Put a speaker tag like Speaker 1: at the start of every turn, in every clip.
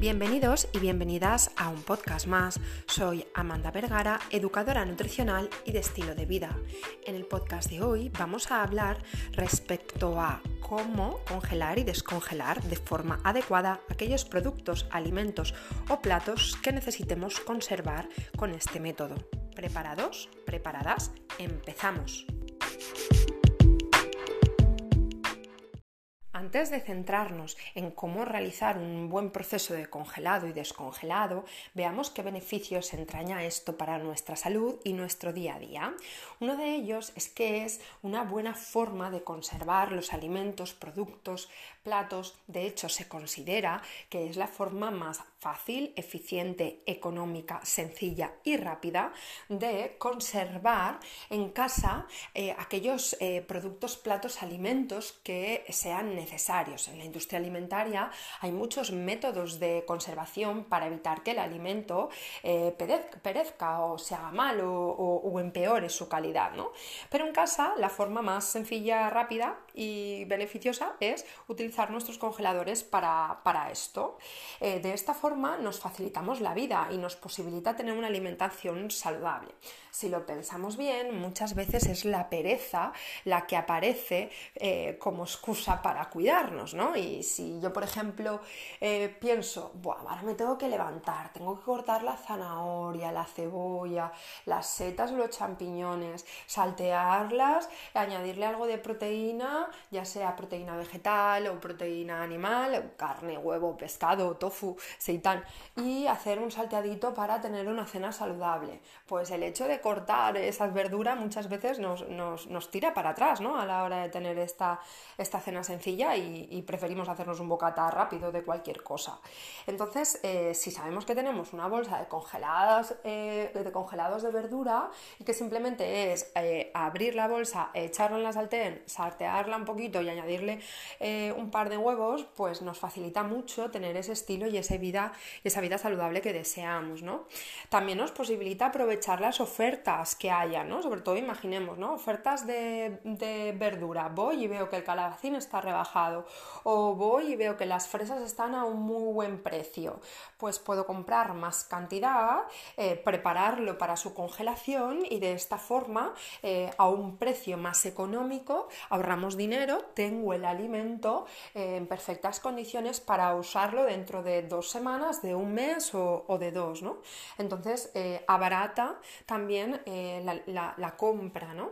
Speaker 1: Bienvenidos y bienvenidas a un podcast más. Soy Amanda Vergara, educadora nutricional y de estilo de vida. En el podcast de hoy vamos a hablar respecto a cómo congelar y descongelar de forma adecuada aquellos productos, alimentos o platos que necesitemos conservar con este método. ¿Preparados? ¿Preparadas? Empezamos. Antes de centrarnos en cómo realizar un buen proceso de congelado y descongelado, veamos qué beneficios entraña esto para nuestra salud y nuestro día a día. Uno de ellos es que es una buena forma de conservar los alimentos, productos, platos. De hecho, se considera que es la forma más fácil, eficiente, económica, sencilla y rápida de conservar en casa eh, aquellos eh, productos, platos, alimentos que sean necesarios. En la industria alimentaria hay muchos métodos de conservación para evitar que el alimento eh, perezca o se haga mal o, empeore su calidad. ¿no? Pero en casa la forma más sencilla, rápida y beneficiosa es utilizar nuestros congeladores para, para esto. de esta forma nos facilitamos la vida y nos posibilita tener una alimentación saludable. Si lo pensamos bien, muchas veces es la pereza la que aparece eh, como excusa para cuidarnos, ¿no? Y si yo, por ejemplo, eh, pienso, ahora me tengo que levantar, tengo que cortar la zanahoria, la cebolla, las setas o los champiñones, saltearlas, añadirle algo de proteína, ya sea proteína vegetal o proteína animal, carne, huevo, pescado, tofu, seitan, y hacer un salteadito para tener una cena saludable. Pues el hecho de cortar esas verduras muchas veces nos, tira para atrás ¿no? a la hora de tener esta, esta cena sencilla y, preferimos hacernos un bocata rápido de cualquier cosa. Entonces, eh, si sabemos que tenemos una bolsa de, congeladas, eh, de congelados de verdura y que simplemente es eh, abrir la bolsa, echarla en la sartén, saltearla un poquito y añadirle un par de huevos, pues nos facilita mucho tener ese estilo y esa vida, esa vida saludable que deseamos. ¿no? También nos posibilita aprovechar las ofertas que haya, ¿no? Sobre todo imaginemos, ¿no? Ofertas de, verdura. Voy y veo que el calabacín está rebajado. O voy y veo que las fresas están a un muy buen precio. Pues puedo comprar más cantidad, eh, prepararlo para su congelación y de esta forma, eh, a un precio más económico, ahorramos dinero, tengo el alimento en perfectas condiciones para usarlo dentro de dos semanas, de un mes o, de dos, ¿no? Entonces, abarata también eh, la, compra, ¿no?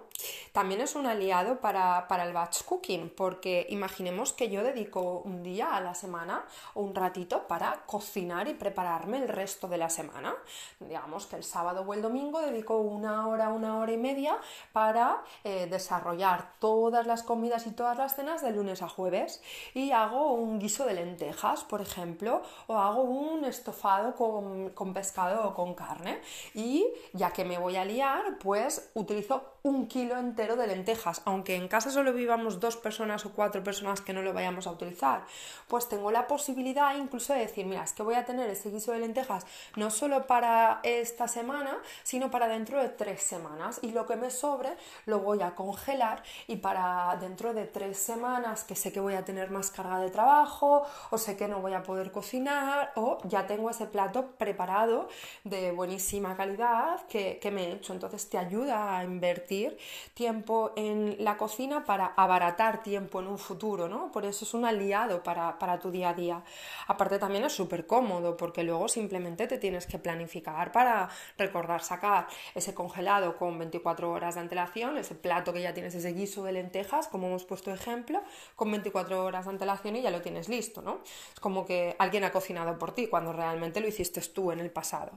Speaker 1: También es un aliado para, el batch cooking, porque imaginemos que yo dedico un día a la semana o un ratito para cocinar y prepararme el resto de la semana. Digamos que el sábado o el domingo dedico una hora, una hora y media para eh, desarrollar todas las comidas y todas las cenas de lunes a jueves y hago un guiso de lentejas, por ejemplo, o hago un estofado con, con pescado o con carne y ya que me voy a liar, pues utilizo un kilo entero de lentejas, aunque en casa solo vivamos dos personas o cuatro personas que no lo vayamos a utilizar, pues tengo la posibilidad incluso de decir, mira, es que voy a tener ese guiso de lentejas no solo para esta semana, sino para dentro de tres semanas y lo que me sobre lo voy a congelar y para dentro de tres semanas que sé que voy a tener más carga de trabajo o sé que no voy a poder cocinar o ya tengo ese plato preparado de buenísima calidad que, que me he hecho, entonces te ayuda a invertir tiempo en la cocina para abaratar tiempo en un futuro, ¿no? Por eso es un aliado para, para tu día a día. Aparte también es súper cómodo porque luego simplemente te tienes que planificar para recordar sacar ese congelado con 24 horas de antelación, ese plato que ya tienes, ese guiso de lentejas, como hemos puesto ejemplo, con 24 horas de antelación y ya lo tienes listo, ¿no? Es como que alguien ha cocinado por ti cuando realmente lo hiciste tú en el pasado.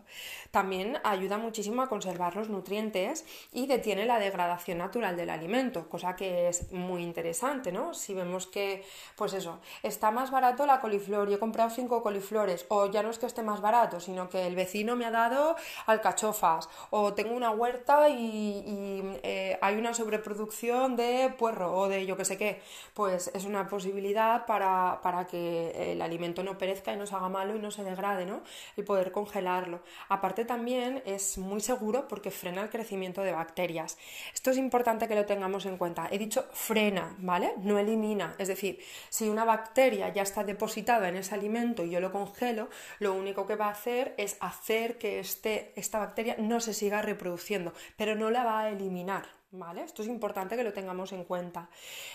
Speaker 1: También ayuda muchísimo a conservar los nutrientes y detiene la degradación natural del alimento, cosa que es muy interesante, ¿no? Si vemos que, pues eso, está más barato la coliflor y he comprado cinco coliflores, o ya no es que esté más barato, sino que el vecino me ha dado alcachofas, o tengo una huerta y, eh, hay una sobreproducción de puerro o de yo que sé qué, pues es una posibilidad para, para, que el alimento no perezca y no se haga malo y no se degrade, ¿no? El poder congelarlo. Aparte también es muy seguro porque frena el crecimiento de bacterias. Esto es importante que lo tengamos en cuenta. He dicho frena, ¿vale? No elimina. Es decir, si una bacteria ya está depositada en ese alimento y yo lo congelo, lo único que va a hacer es hacer que este, esta bacteria no se siga reproduciendo, pero no la va a eliminar, ¿Vale? Esto es importante que lo tengamos en cuenta.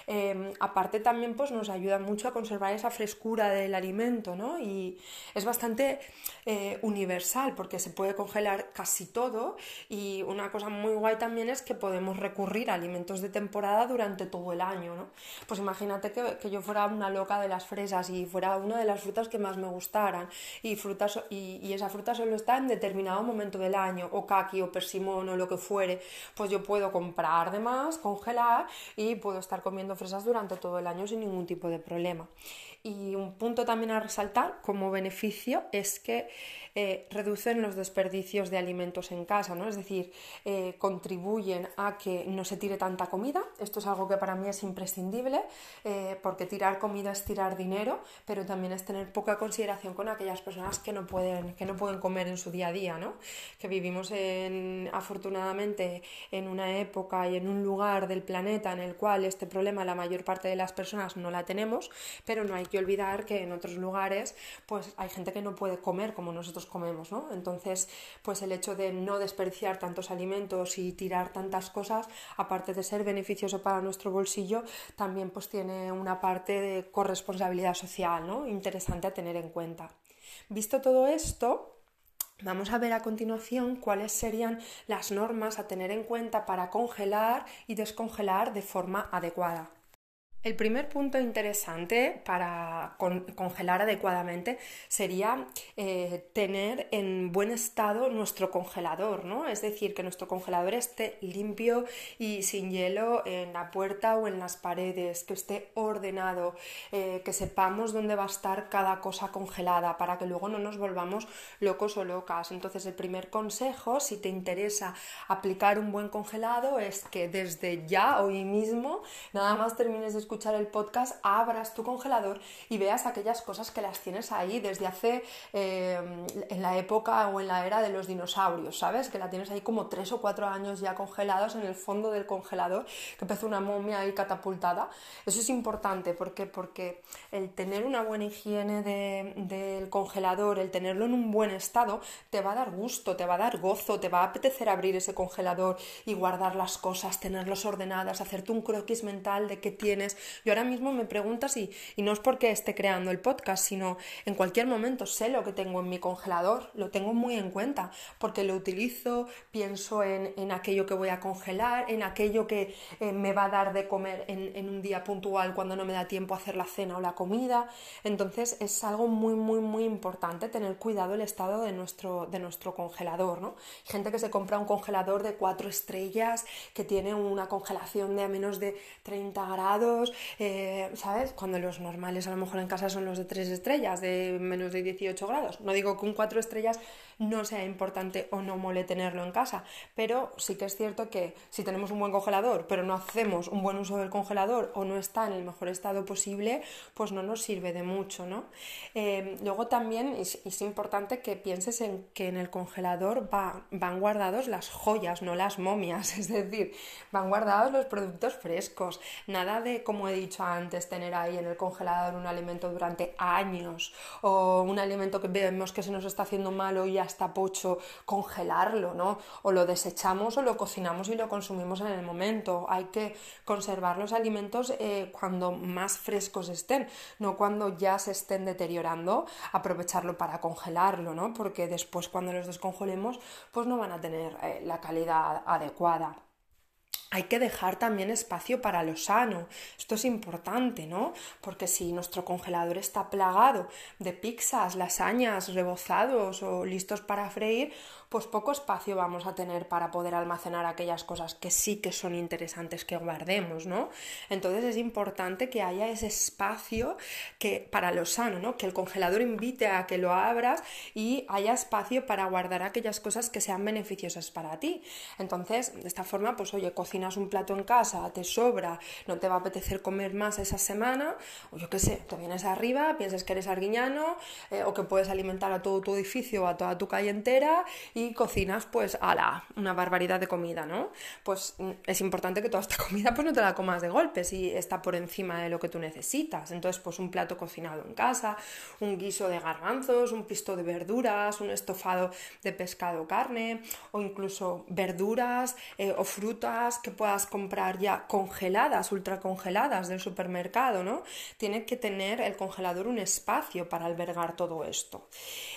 Speaker 1: Em, aparte también pues, nos ayuda mucho a conservar esa frescura del alimento, ¿no? Y es bastante eh, universal porque se puede congelar casi todo y una cosa muy guay también es que podemos recurrir a alimentos de temporada durante todo el año, ¿no? Pues imagínate que, yo fuera una loca de las fresas y fuera una de las frutas que más me gustaran y, frutas, y, y esa fruta solo está en determinado momento del año, o kaki o persimón o lo que fuere, pues yo puedo comprar de más, congelar y puedo estar comiendo fresas durante todo el año sin ningún tipo de problema. Y un punto también a resaltar como beneficio es que eh, reducen los desperdicios de alimentos en casa, ¿no? Es decir, eh, contribuyen a que no se tire tanta comida. Esto es algo que para mí es imprescindible, eh, porque tirar comida es tirar dinero, pero también es tener poca consideración con aquellas personas que no pueden, que no pueden comer en su día a día, ¿no? Que vivimos en, afortunadamente en una época y en un lugar del planeta en el cual este problema la mayor parte de las personas no la tenemos, pero no hay que olvidar que en otros lugares pues hay gente que no puede comer como nosotros comemos, ¿no? Entonces, pues el hecho de no desperdiciar tantos alimentos y tirar tantas cosas, aparte de ser beneficioso para nuestro bolsillo, también pues tiene una parte de corresponsabilidad social, ¿no? Interesante a tener en cuenta. Visto todo esto, Vamos a ver a continuación cuáles serían las normas a tener en cuenta para congelar y descongelar de forma adecuada. El primer punto interesante para congelar adecuadamente sería eh, tener en buen estado nuestro congelador, ¿no? Es decir, que nuestro congelador esté limpio y sin hielo en la puerta o en las paredes, que esté ordenado, eh, que sepamos dónde va a estar cada cosa congelada para que luego no nos volvamos locos o locas. Entonces, el primer consejo, si te interesa aplicar un buen congelado, es que desde ya, hoy mismo, nada más termines de escuchar escuchar el podcast, abras tu congelador y veas aquellas cosas que las tienes ahí desde hace, eh, en la época o en la era de los dinosaurios, ¿sabes? Que la tienes ahí como tres o cuatro años ya congelados en el fondo del congelador, que empezó una momia ahí catapultada. Eso es importante, ¿por Porque el tener una buena higiene del congelador, el tenerlo en un buen estado, te va a dar gusto, te va a dar gozo, te va a apetecer abrir ese congelador y guardar las cosas, tenerlos ordenadas, hacerte un croquis mental de qué tienes yo ahora mismo me preguntas y, y no es porque esté creando el podcast, sino en cualquier momento sé lo que tengo en mi congelador, lo tengo muy en cuenta, porque lo utilizo, pienso en, en aquello que voy a congelar, en aquello que eh, me va a dar de comer en, en un día puntual cuando no me da tiempo a hacer la cena o la comida. Entonces es algo muy, muy, muy importante tener cuidado el estado de nuestro, de nuestro congelador, ¿no? Gente que se compra un congelador de cuatro estrellas, que tiene una congelación de a menos de 30 grados, eh, ¿sabes? Cuando los normales a lo mejor en casa son los de 3 estrellas, de menos de 18 grados. No digo que un 4 estrellas no sea importante o no mole tenerlo en casa, pero sí que es cierto que si tenemos un buen congelador, pero no hacemos un buen uso del congelador o no está en el mejor estado posible, pues no nos sirve de mucho, ¿no? Eh, luego también es, importante que pienses en que en el congelador van guardados las joyas, no las momias, es decir, van guardados los productos frescos, nada de como he dicho antes, tener ahí en el congelador un alimento durante años o un alimento que vemos que se nos está haciendo malo y ya está pocho, congelarlo, ¿no? O lo desechamos o lo cocinamos y lo consumimos en el momento. Hay que conservar los alimentos eh, cuando más frescos estén, no cuando ya se estén deteriorando, aprovecharlo para congelarlo, ¿no? Porque después cuando los descongelemos, pues no van a tener eh, la calidad adecuada hay que dejar también espacio para lo sano. Esto es importante, ¿no? Porque si nuestro congelador está plagado de pizzas, lasañas, rebozados o listos para freír, pues poco espacio vamos a tener para poder almacenar aquellas cosas que sí que son interesantes que guardemos, ¿no? Entonces es importante que haya ese espacio que para lo sano, ¿no? Que el congelador invite a que lo abras y haya espacio para guardar aquellas cosas que sean beneficiosas para ti. Entonces, de esta forma, pues oye, cocinas un plato en casa, te sobra, no te va a apetecer comer más esa semana, o yo qué sé, te vienes arriba, piensas que eres arguiñano, eh, o que puedes alimentar a todo tu edificio a toda tu calle entera y cocinas pues a la una barbaridad de comida, ¿no? Pues mm, es importante que toda esta comida pues no te la comas de golpe si está por encima de lo que tú necesitas. Entonces, pues un plato cocinado en casa, un guiso de garbanzos, un pisto de verduras, un estofado de pescado o carne, o incluso verduras eh, o frutas que puedas comprar ya congeladas, ultra congeladas del supermercado, ¿no? Tiene que tener el congelador un espacio para albergar todo esto.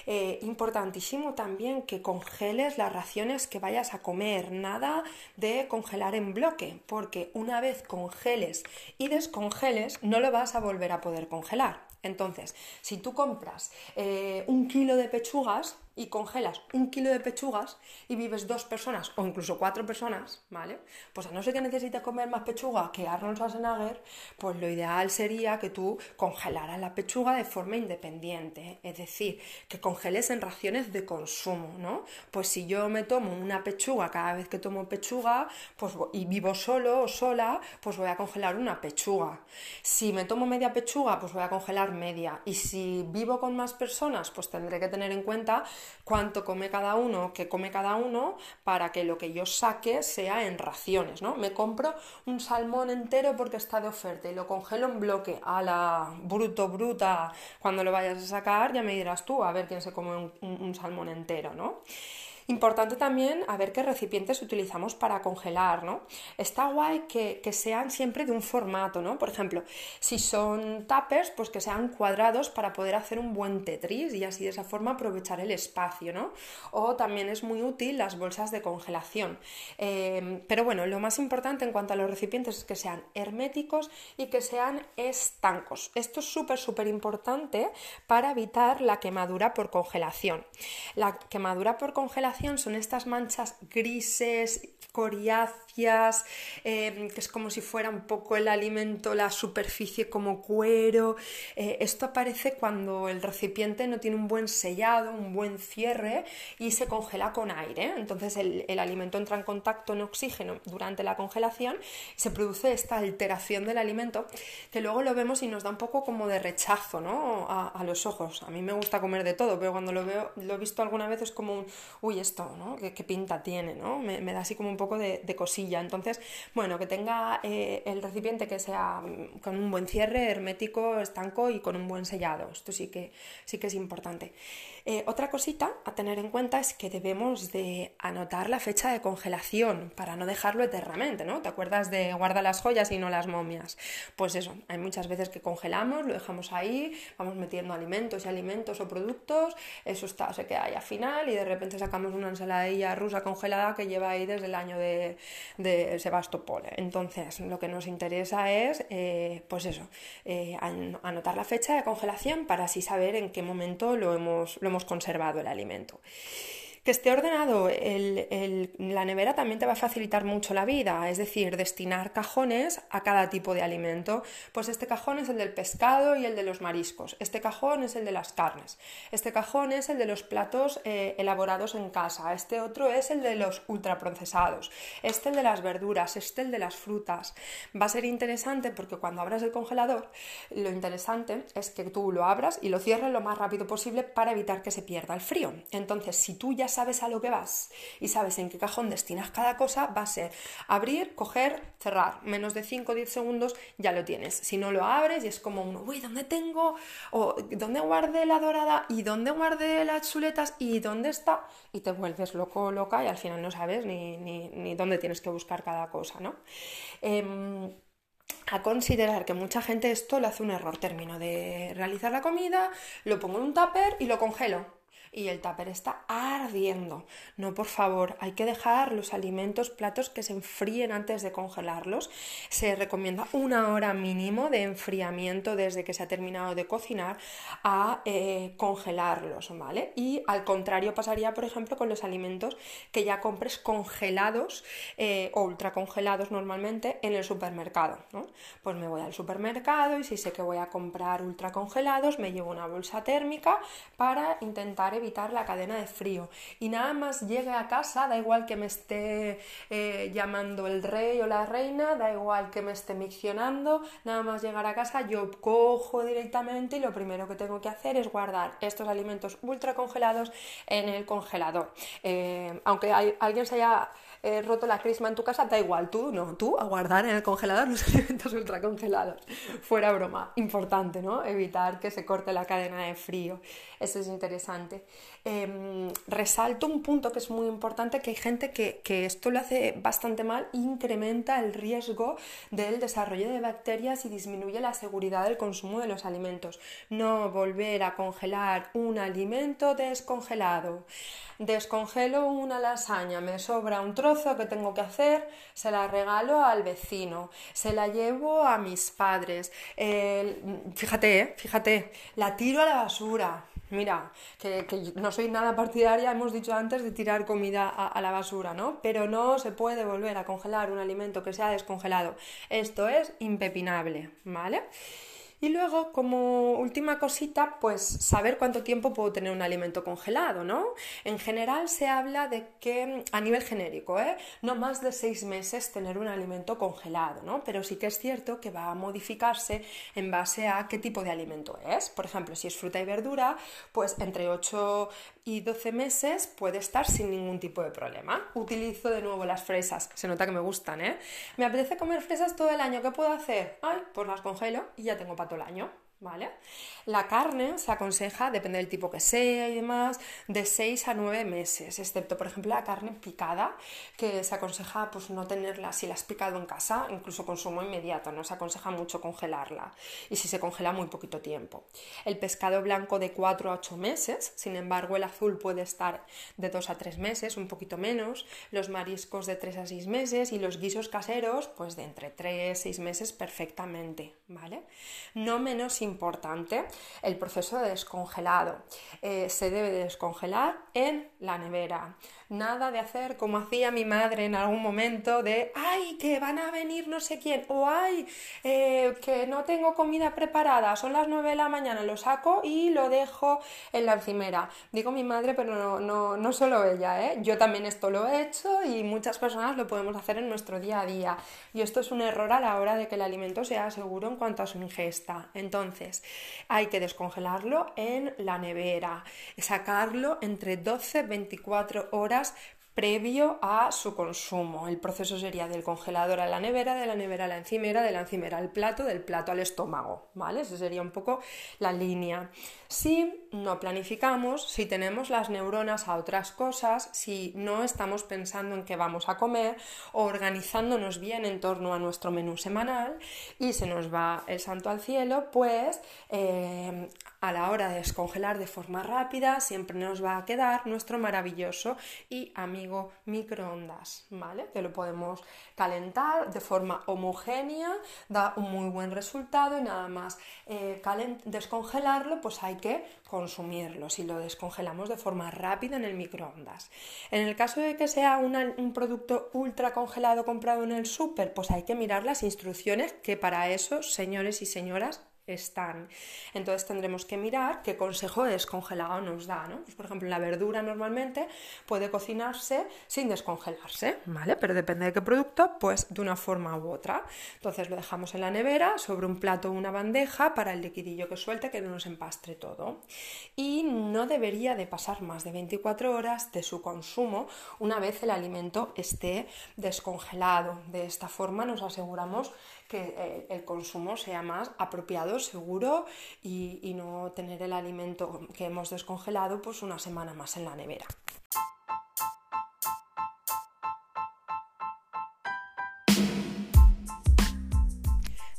Speaker 1: Eh, importantísimo también que congeles las raciones que vayas a comer, nada de congelar en bloque, porque una vez congeles y descongeles, no lo vas a volver a poder congelar. Entonces, si tú compras eh, un kilo de pechugas, y congelas un kilo de pechugas y vives dos personas o incluso cuatro personas, ¿vale? Pues a no ser que necesites comer más pechuga que Arnold Schwarzenegger, pues lo ideal sería que tú congelaras la pechuga de forma independiente, es decir, que congeles en raciones de consumo, ¿no? Pues si yo me tomo una pechuga cada vez que tomo pechuga, pues y vivo solo o sola, pues voy a congelar una pechuga. Si me tomo media pechuga, pues voy a congelar media. Y si vivo con más personas, pues tendré que tener en cuenta cuánto come cada uno, qué come cada uno, para que lo que yo saque sea en raciones, ¿no? Me compro un salmón entero porque está de oferta y lo congelo en bloque a la bruto, bruta, cuando lo vayas a sacar ya me dirás tú a ver quién se come un, un salmón entero, ¿no? Importante también a ver qué recipientes utilizamos para congelar, ¿no? Está guay que, sean siempre de un formato, ¿no? Por ejemplo, si son tuppers, pues que sean cuadrados para poder hacer un buen tetris y así de esa forma aprovechar el espacio, ¿no? O también es muy útil las bolsas de congelación. Eh, pero bueno, lo más importante en cuanto a los recipientes es que sean herméticos y que sean estancos. Esto es súper, súper importante para evitar la quemadura por congelación. La quemadura por congelación son estas manchas grises, coriáceas, em, que es como si fuera un poco el alimento, la superficie como cuero. Eh, esto aparece cuando el recipiente no tiene un buen sellado, un buen cierre y se congela con aire. Entonces el, alimento entra en contacto en oxígeno durante la congelación y se produce esta alteración del alimento que luego lo vemos y nos da un poco como de rechazo ¿no? a, los ojos. A mí me gusta comer de todo, pero cuando lo veo, lo he visto alguna vez es como un, uy, esto, ¿no? ¿Qué, pinta tiene? ¿no? Me, me da así como un poco de, cosilla. Entonces, bueno, que tenga eh, el recipiente que sea mm, con un buen cierre, hermético, estanco y con un buen sellado. Esto sí que, sí que es importante. Eh, otra cosita a tener en cuenta es que debemos de anotar la fecha de congelación para no dejarlo eternamente, ¿no? ¿Te acuerdas de guardar las joyas y no las momias? Pues eso, hay muchas veces que congelamos, lo dejamos ahí, vamos metiendo alimentos y alimentos o productos, eso está, se queda ahí al final y de repente sacamos una ensaladilla rusa congelada que lleva ahí desde el año de, de Sebastopol. Entonces, lo que nos interesa es, eh, pues eso, eh, anotar la fecha de congelación para así saber en qué momento lo hemos, lo hemos conservado el alimento. Que esté ordenado la nevera también te va a facilitar mucho la vida, es decir, destinar cajones a cada tipo de alimento. Pues este cajón es el del pescado y el de los mariscos, este cajón es el de las carnes, este cajón es el de los platos eh, elaborados en casa, este otro es el de los ultraprocesados, este el de las verduras, este el de las frutas. Va a ser interesante porque cuando abras el congelador, lo interesante es que tú lo abras y lo cierres lo más rápido posible para evitar que se pierda el frío. Entonces, si tú ya sabes a lo que vas y sabes en qué cajón destinas cada cosa, va a ser abrir, coger, cerrar. Menos de 5 o 10 segundos ya lo tienes. Si no lo abres y es como uno, uy, ¿dónde tengo? O ¿dónde guardé la dorada? ¿Y dónde guardé las chuletas? ¿Y dónde está? Y te vuelves loco, loca y al final no sabes ni, ni, dónde tienes que buscar cada cosa, ¿no? Em, a considerar que mucha gente esto le hace un error. Termino de realizar la comida, lo pongo en un tupper y lo congelo y el tupper está ardiendo. No, por favor, hay que dejar los alimentos, platos que se enfríen antes de congelarlos. Se recomienda una hora mínimo de enfriamiento desde que se ha terminado de cocinar a eh, congelarlos, ¿vale? Y al contrario pasaría, por ejemplo, con los alimentos que ya compres congelados eh, o ultra congelados normalmente en el supermercado, ¿no? Pues me voy al supermercado y si sé que voy a comprar ultra congelados, me llevo una bolsa térmica para intentar evitar la cadena de frío. Y nada más llegue a casa, da igual que me esté eh, llamando el rey o la reina, da igual que me esté miccionando, nada más llegar a casa yo cojo directamente y lo primero que tengo que hacer es guardar estos alimentos ultra congelados en el congelador. Eh, aunque alguien se haya eh, roto la crisma en tu casa, da igual, tú no, tú a guardar en el congelador los alimentos ultra congelados. Fuera broma, importante, ¿no? Evitar que se corte la cadena de frío. Eso es interesante. Em, resalto un punto que es muy importante, que hay gente que, esto lo hace bastante mal, incrementa el riesgo del desarrollo de bacterias y disminuye la seguridad del consumo de los alimentos. No volver a congelar un alimento descongelado. Descongelo una lasaña, me sobra un trozo que tengo que hacer, se la regalo al vecino, se la llevo a mis padres. fíjate, ¿eh? fíjate, la tiro a la basura Mira, que, no soy nada partidaria, hemos dicho antes, de tirar comida a, a, la basura, ¿no? Pero no se puede volver a congelar un alimento que se ha descongelado. Esto es impepinable, ¿vale? Y luego, como última cosita, pues saber cuánto tiempo puedo tener un alimento congelado, ¿no? En general se habla de que, a nivel genérico, ¿eh? no más de seis meses tener un alimento congelado, ¿no? Pero sí que es cierto que va a modificarse en base a qué tipo de alimento es. Por ejemplo, si es fruta y verdura, pues entre 8 y 12 meses puede estar sin ningún tipo de problema. Utilizo de nuevo las fresas, se nota que me gustan, ¿eh? Me apetece comer fresas todo el año, ¿qué puedo hacer? Ay, pues las congelo y ya tengo para todo el año. ¿Vale? La carne se aconseja, depende del tipo que sea y demás, de 6 a 9 meses, excepto por ejemplo la carne picada, que se aconseja pues no tenerla si la has picado en casa, incluso consumo inmediato, no se aconseja mucho congelarla y si se congela muy poquito tiempo. El pescado blanco de 4 a 8 meses, sin embargo el azul puede estar de 2 a 3 meses, un poquito menos, los mariscos de 3 a 6 meses y los guisos caseros pues de entre 3 a 6 meses perfectamente, ¿vale? No menos importante, el proceso de descongelado. Eh, se debe descongelar en la nevera. Nada de hacer como hacía mi madre en algún momento de, ay, que van a venir no sé quién, o ay, eh, que no tengo comida preparada, son las 9 de la mañana, lo saco y lo dejo en la encimera. Digo mi madre, pero no, no, no solo ella, ¿eh? yo también esto lo he hecho y muchas personas lo podemos hacer en nuestro día a día. Y esto es un error a la hora de que el alimento sea seguro en cuanto a su ingesta. Entonces, hay que descongelarlo en la nevera, sacarlo entre 12 y 24 previo a su consumo. El proceso sería del congelador a la nevera, de la nevera a la encimera, de la encimera al plato, del plato al estómago, ¿vale? Esa sería un poco la línea. Si no planificamos, si tenemos las neuronas a otras cosas, si no estamos pensando en qué vamos a comer o organizándonos bien en torno a nuestro menú semanal y se nos va el santo al cielo, pues eh, a la hora de descongelar de forma rápida siempre nos va a quedar nuestro maravilloso y amigo microondas, ¿vale? Que lo podemos calentar de forma homogénea, da un muy buen resultado y nada más eh, descongelarlo, pues hay que consumirlo si lo descongelamos de forma rápida en el microondas. En el caso de que sea un producto ultra congelado comprado en el súper, pues hay que mirar las instrucciones que para eso, señores y señoras, están. Entonces tendremos que mirar qué consejo descongelado nos da, ¿no? Pues, por ejemplo, la verdura normalmente puede cocinarse sin descongelarse, ¿vale? Pero depende de qué producto, pues de una forma u otra. Entonces lo dejamos en la nevera, sobre un plato o una bandeja para el liquidillo que suelte, que no nos empastre todo. Y no debería de pasar más de 24 horas de su consumo una vez el alimento esté descongelado. De esta forma nos aseguramos que eh, el consumo sea más apropiado, seguro y, y no tener el alimento que hemos descongelado pues una semana más en la nevera.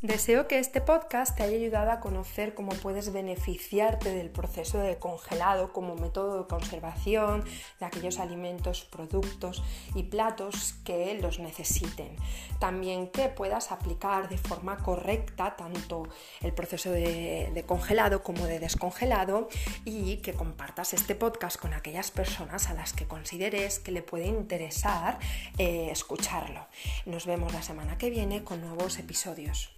Speaker 1: Deseo que este podcast te haya ayudado a conocer cómo puedes beneficiarte del proceso de congelado como método de conservación de aquellos alimentos, productos y platos que los necesiten. También que puedas aplicar de forma correcta tanto el proceso de, congelado como de descongelado y que compartas este podcast con aquellas personas a las que consideres que le puede interesar eh, escucharlo. Nos vemos la semana que viene con nuevos episodios.